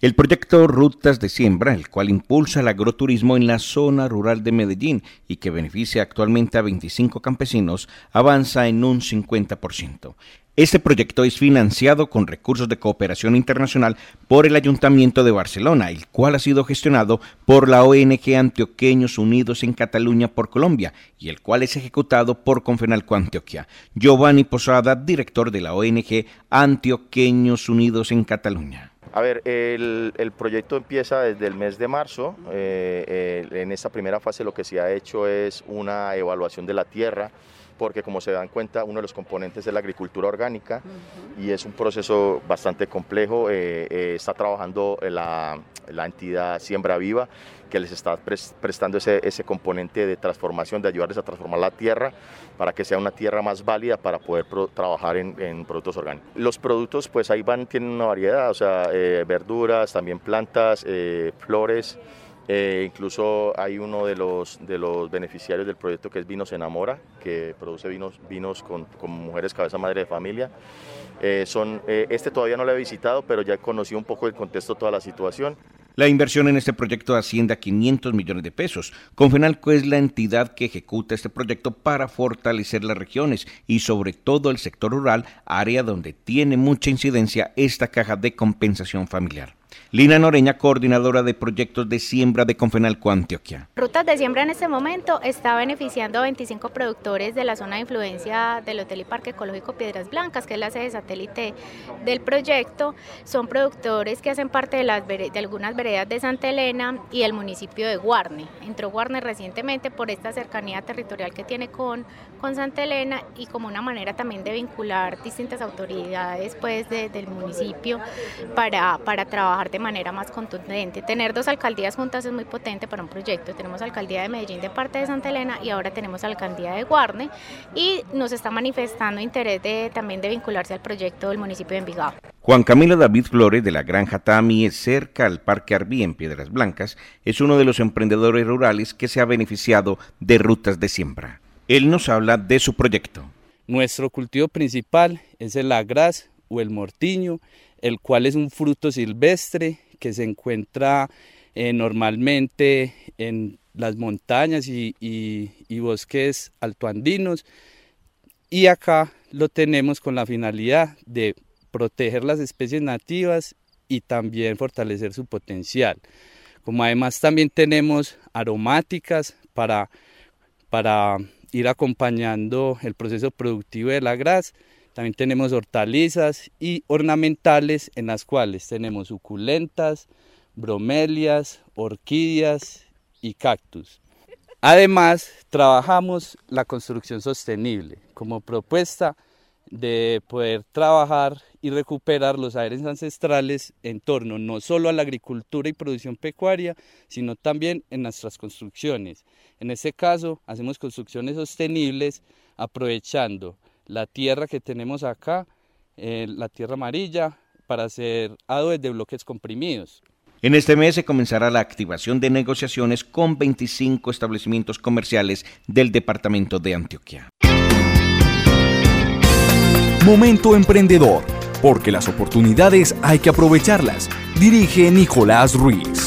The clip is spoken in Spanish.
El proyecto Rutas de Siembra, el cual impulsa el agroturismo en la zona rural de Medellín y que beneficia actualmente a 25 campesinos, avanza en un 50%. Este proyecto es financiado con recursos de cooperación internacional por el Ayuntamiento de Barcelona, el cual ha sido gestionado por la ONG Antioqueños Unidos en Cataluña por Colombia y el cual es ejecutado por Confenalco Antioquia. Giovanni Posada, director de la ONG Antioqueños Unidos en Cataluña. A ver, el, proyecto empieza desde el mes de marzo. Eh, en esta primera fase lo que se ha hecho es una evaluación de la tierra, porque como se dan cuenta, uno de los componentes es la agricultura orgánica y es un proceso bastante complejo. Eh, eh, está trabajando la, entidad Siembra Viva, que les está prestando ese, componente de transformación, de ayudarles a transformar la tierra para que sea una tierra más válida para poder trabajar en, productos orgánicos. Los productos, pues ahí van, tienen una variedad, o sea, eh, verduras, también plantas, flores. Eh, incluso hay uno de los, de los beneficiarios del proyecto que es Vinos Enamora, que produce vinos, vinos con, mujeres cabeza madre de familia. Eh, son, eh, este todavía no lo he visitado, pero ya he conocido un poco el contexto toda la situación. La inversión en este proyecto asciende a 500 millones de pesos. Confenalco es la entidad que ejecuta este proyecto para fortalecer las regiones y sobre todo el sector rural, área donde tiene mucha incidencia esta caja de compensación familiar. Lina Noreña, coordinadora de proyectos de siembra de Confenalco Antioquia. Rutas de siembra en este momento está beneficiando a 25 productores de la zona de influencia del Hotel y Parque Ecológico Piedras Blancas, que es la sede satélite del proyecto. Son productores que hacen parte de, algunas veredas de Santa Elena y el municipio de Guarne. Entró Guarne recientemente por esta cercanía territorial que tiene con, con Santa Elena y como una manera también de vincular distintas autoridades pues, del municipio para, para trabajar de manera más contundente. Tener dos alcaldías juntas es muy potente para un proyecto. Tenemos alcaldía de Medellín de parte de Santa Elena y ahora tenemos alcaldía de Guarne y nos está manifestando interés de, también de vincularse al proyecto del municipio de Envigado. Juan Camilo David Flores de la Granja Tami, cerca al Parque Arbí en Piedras Blancas, es uno de los emprendedores rurales que se ha beneficiado de rutas de siembra. Él nos habla de su proyecto. Nuestro cultivo principal es el agraz o el mortiño el cual es un fruto silvestre que se encuentra eh, normalmente en las montañas y, bosques altoandinos y acá lo tenemos con la finalidad de proteger las especies nativas y también fortalecer su potencial. Como además también tenemos aromáticas para, para ir acompañando el proceso productivo de la grasa, también tenemos hortalizas y ornamentales en las cuales tenemos suculentas, bromelias, orquídeas y cactus. Además, trabajamos la construcción sostenible como propuesta de poder trabajar y recuperar los aires ancestrales en torno no solo a la agricultura y producción pecuaria, sino también en nuestras construcciones. En este caso, hacemos construcciones sostenibles aprovechando la tierra que tenemos acá, eh, la tierra amarilla, para hacer adobes de bloques comprimidos. En este mes se comenzará la activación de negociaciones con 25 establecimientos comerciales del departamento de Antioquia. Momento emprendedor, porque las oportunidades hay que aprovecharlas. Dirige Nicolás Ruiz.